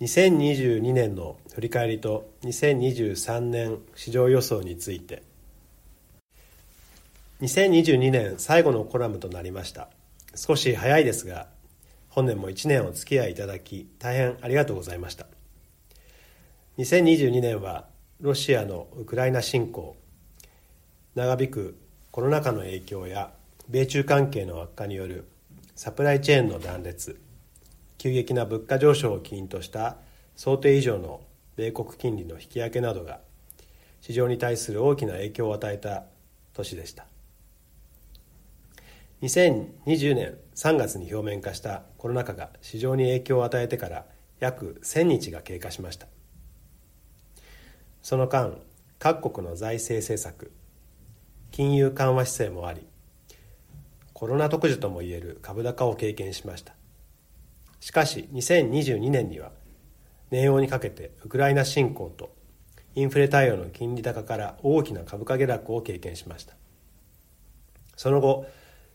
2022年の振り返りと2023年市場予想について。2022年最後のコラムとなりました。少し早いですが本年も1年お付き合いいただき大変ありがとうございました。2022年はロシアのウクライナ侵攻。長引くコロナ禍の影響や米中関係の悪化によるサプライチェーンの断裂。急激な物価上昇を起因とした想定以上の米国金利の引き上げなどが市場に対する大きな影響を与えた年でした。2020年3月に表面化したコロナ禍が市場に影響を与えてから約1000日が経過しました。その間各国の財政政策金融緩和姿勢もありコロナ特需ともいえる株高を経験しました。しかし2022年には年用にかけてウクライナ侵攻とインフレ対応の金利高から大きな株価下落を経験しました。その後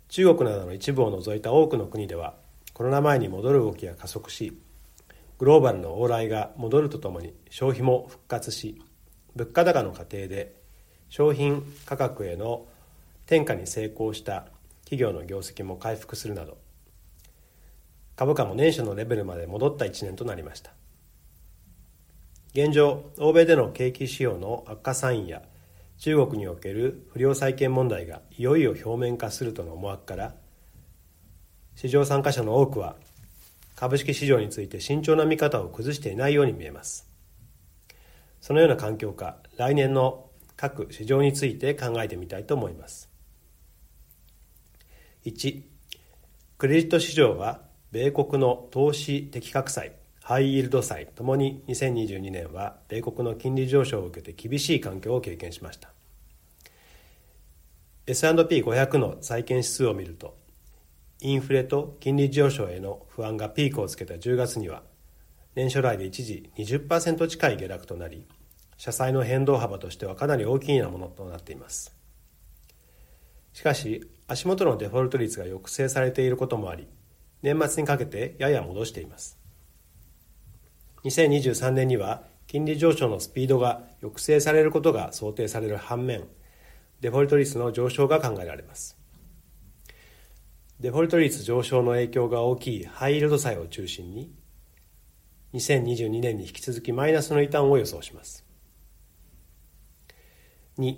中国などの一部を除いた多くの国ではコロナ前に戻る動きが加速しグローバルの往来が戻るとともに消費も復活し物価高の過程で商品価格への転嫁に成功した企業の業績も回復するなど株価も年初のレベルまで戻った1年となりました。現状欧米での景気指標の悪化サインや中国における不良債権問題がいよいよ表面化するとの思惑から市場参加者の多くは株式市場について慎重な見方を崩していないように見えます。そのような環境下来年の各市場について考えてみたいと思います。1クレジット市場は米国の投資的確債ハイイールド債ともに2022年は米国の金利上昇を受けて厳しい環境を経験しました。S&P500 の債券指数を見るとインフレと金利上昇への不安がピークをつけた10月には年初来で一時20%近い下落となり社債の変動幅としてはかなり大きなものとなっています。しかし足元のデフォルト率が抑制されていることもあり年末にかけてやや戻しています。2023年には金利上昇のスピードが抑制されることが想定される反面デフォルト率の上昇が考えられます。デフォルト率上昇の影響が大きいハイイールド債を中心に2022年に引き続きマイナスの異端を予想します。2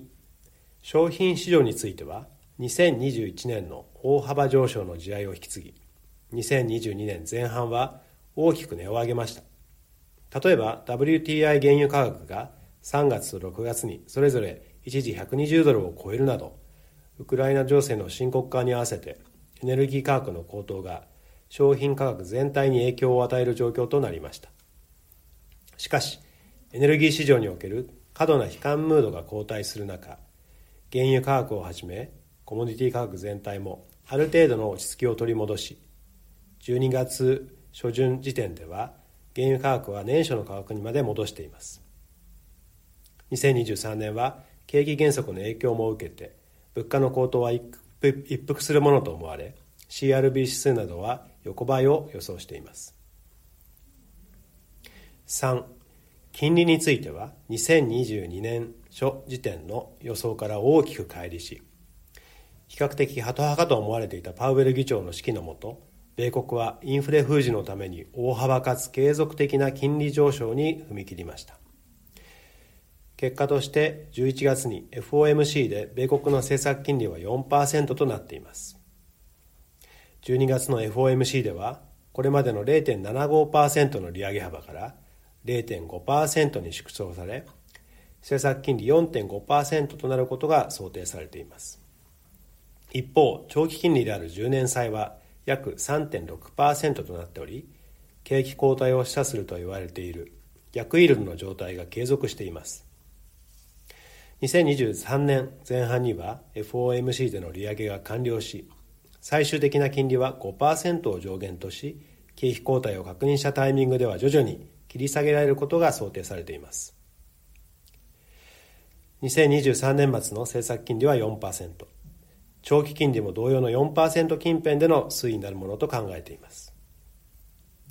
商品市場については2021年の大幅上昇の地合を引き継ぎ2022年前半は大きく値を上げました。例えば WTI 原油価格が3月と6月にそれぞれ一時120ドルを超えるなどウクライナ情勢の深刻化に合わせてエネルギー価格の高騰が商品価格全体に影響を与える状況となりました。しかしエネルギー市場における過度な悲観ムードが後退する中原油価格をはじめコモディティ価格全体もある程度の落ち着きを取り戻し12月初旬時点では原油価格は年初の価格にまで戻しています。2023年は景気減速の影響も受けて物価の高騰は一服するものと思われ CRB 指数などは横ばいを予想しています。3金利については2022年初時点の予想から大きく乖離し比較的ハト派かと思われていたパウエル議長の指揮のもと米国はインフレ封じのために大幅かつ継続的な金利上昇に踏み切りました。結果として11月に FOMC で米国の政策金利は4%となっています。12月の FOMC ではこれまでの0.75%の利上げ幅から0.5%に縮小され政策金利4.5%となることが想定されています。一方長期金利である10年債は約3.6%となっており景気後退を示唆すると言われている逆イールドの状態が継続しています。2023年前半には FOMC での利上げが完了し最終的な金利は5%を上限とし景気後退を確認したタイミングでは徐々に切り下げられることが想定されています。2023年末の政策金利は4%長期金利も同様の4%近辺での推移になるものと考えています。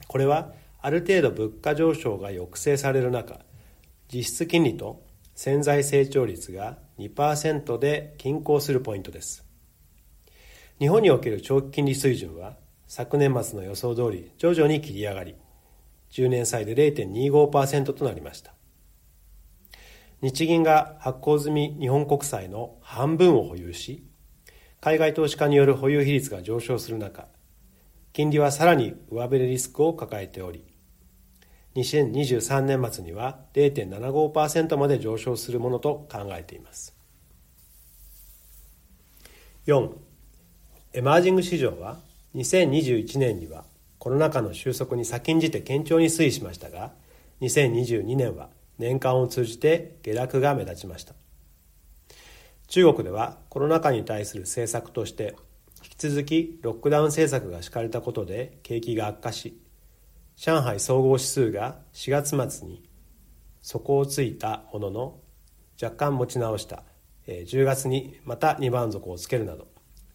これはある程度物価上昇が抑制される中実質金利と潜在成長率が2%で均衡するポイントです。日本における長期金利水準は昨年末の予想通り徐々に切り上がり10年債で0.25%となりました。日銀が発行済み日本国債の半分を保有し海外投資家による保有比率が上昇する中金利はさらに上振れリスクを抱えており2023年末には0.75%まで上昇するものと考えています。4エマージング市場は2021年にはコロナ禍の収束に先んじて堅調に推移しましたが2022年は年間を通じて下落が目立ちました。中国ではコロナ禍に対する政策として引き続きロックダウン政策が敷かれたことで景気が悪化し上海総合指数が4月末に底をついたものの若干持ち直した10月にまた2番底をつけるなど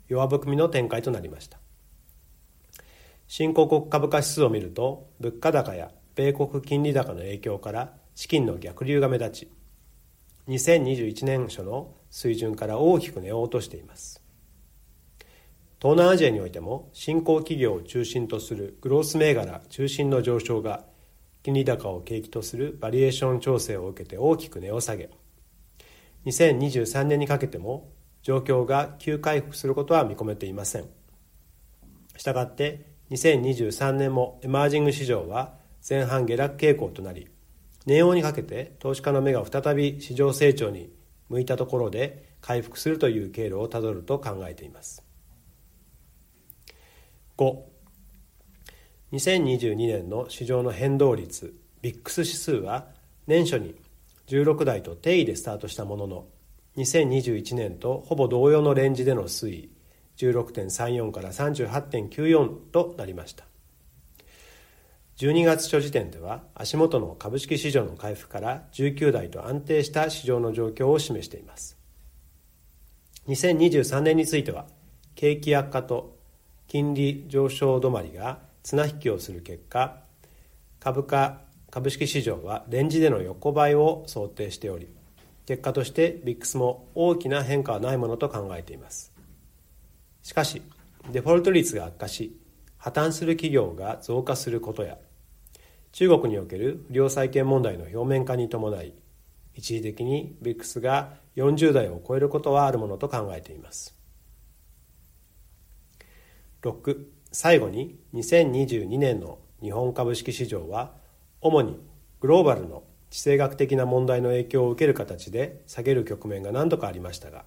弱含みの展開となりました。新興国株価指数を見ると物価高や米国金利高の影響から資金の逆流が目立ち2021年初の水準から大きく値を落としています。東南アジアにおいても新興企業を中心とするグロース銘柄中心の上昇が金利高を景気とするバリエーション調整を受けて大きく値を下げ2023年にかけても状況が急回復することは見込めていません。したがって2023年もエマージング市場は前半下落傾向となり年王にかけて投資家の目が再び市場成長に向いたところで回復するという経路をたどると考えています。52022年の市場の変動率ビックス指数は年初に16台と定位でスタートしたものの2021年とほぼ同様のレンジでの推移16.34から38.94となりました。12月初時点では足元の株式市場の回復から19台と安定した市場の状況を示しています。2023年については景気悪化と金利上昇止まりが綱引きをする結果株価株式市場はレンジでの横ばいを想定しており結果としてビックスも大きな変化はないものと考えています。しかしデフォルト率が悪化し破綻する企業が増加することや中国における不良債権問題の表面化に伴い一時的にビックスが40代を超えることはあるものと考えています。6最後に2022年の日本株式市場は主にグローバルの地政学的な問題の影響を受ける形で下げる局面が何度かありましたが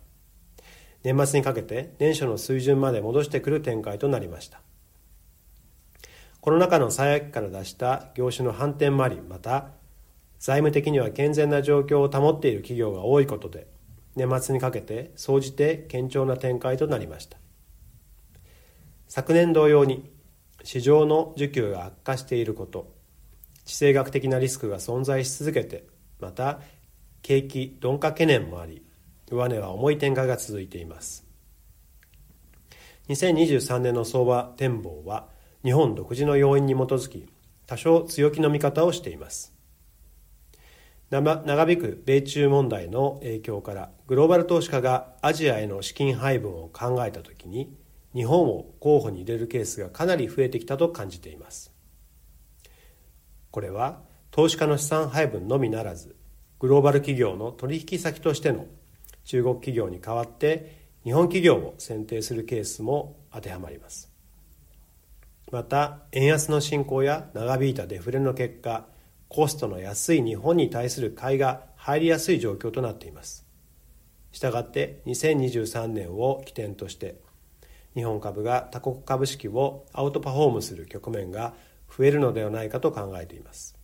年末にかけて年初の水準まで戻してくる展開となりました。コロナ禍の最悪から出した業種の反転もありまた財務的には健全な状況を保っている企業が多いことで年末にかけて総じて堅調な展開となりました。昨年同様に市場の需給が悪化していること地政学的なリスクが存在し続けてまた景気鈍化懸念もあり上値は重い展開が続いています。2023年の相場展望は日本独自の要因に基づき多少強気の見方をしています。長引く米中問題の影響からグローバル投資家がアジアへの資金配分を考えたときに日本を候補に入れるケースがかなり増えてきたと感じています。これは投資家の資産配分のみならずグローバル企業の取引先としての中国企業に代わって日本企業を選定するケースも当てはまります。また円安の進行や長引いたデフレの結果コストの安い日本に対する買いが入りやすい状況となっています。したがって2023年を起点として日本株が他国株式をアウトパフォームする局面が増えるのではないかと考えています。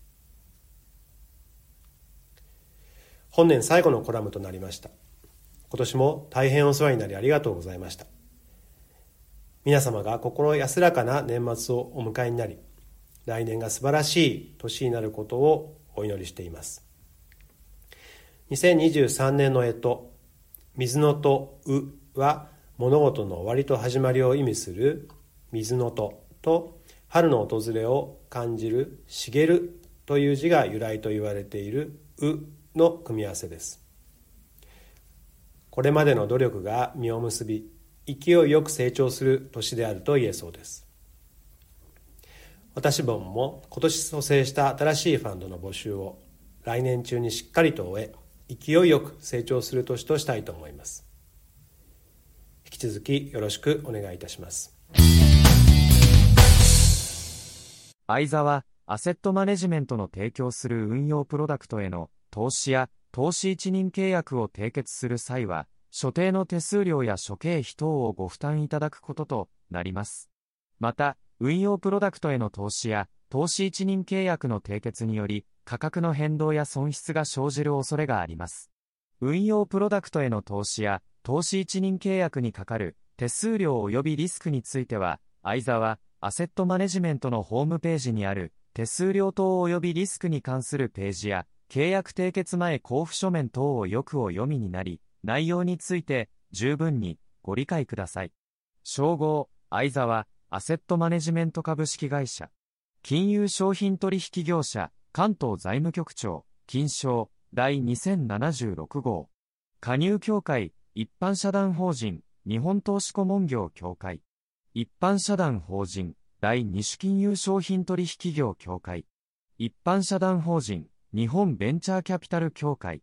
本年最後のコラムとなりました。今年も大変お世話になりありがとうございました。皆様が心安らかな年末をお迎えになり来年が素晴らしい年になることをお祈りしています。2023年の干支水のとうは物事の終わりと始まりを意味する水のとと春の訪れを感じる「茂る」という字が由来と言われている「う」の組み合わせです。これまでの努力が実を結び勢いよく成長する年であると言えそうです。私どもも今年蘇生した新しいファンドの募集を来年中にしっかりと終え勢いよく成長する年としたいと思います。引き続きよろしくお願いいたします。相沢アセットマネジメントの提供する運用プロダクトへの投資や投資一任契約を締結する際は、所定の手数料や諸経費等をご負担いただくこととなります。また、運用プロダクトへの投資や投資一任契約の締結により、価格の変動や損失が生じる恐れがあります。運用プロダクトへの投資や投資一任契約にかかる手数料及びリスクについては、相沢アセットマネジメントのホームページにある手数料等及びリスクに関するページや、契約締結前交付書面等をよくお読みになり、内容について十分にご理解ください。称号、相沢、アセットマネジメント株式会社。金融商品取引業者、関東財務局長、金賞、第2076号。加入協会、一般社団法人、日本投資顧問業協会。一般社団法人、第二種金融商品取引業協会。一般社団法人、日本ベンチャーキャピタル協会。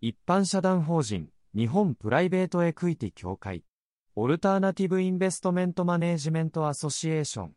一般社団法人、日本プライベートエクイティ協会。オルターナティブインベストメントマネージメントアソシエーション。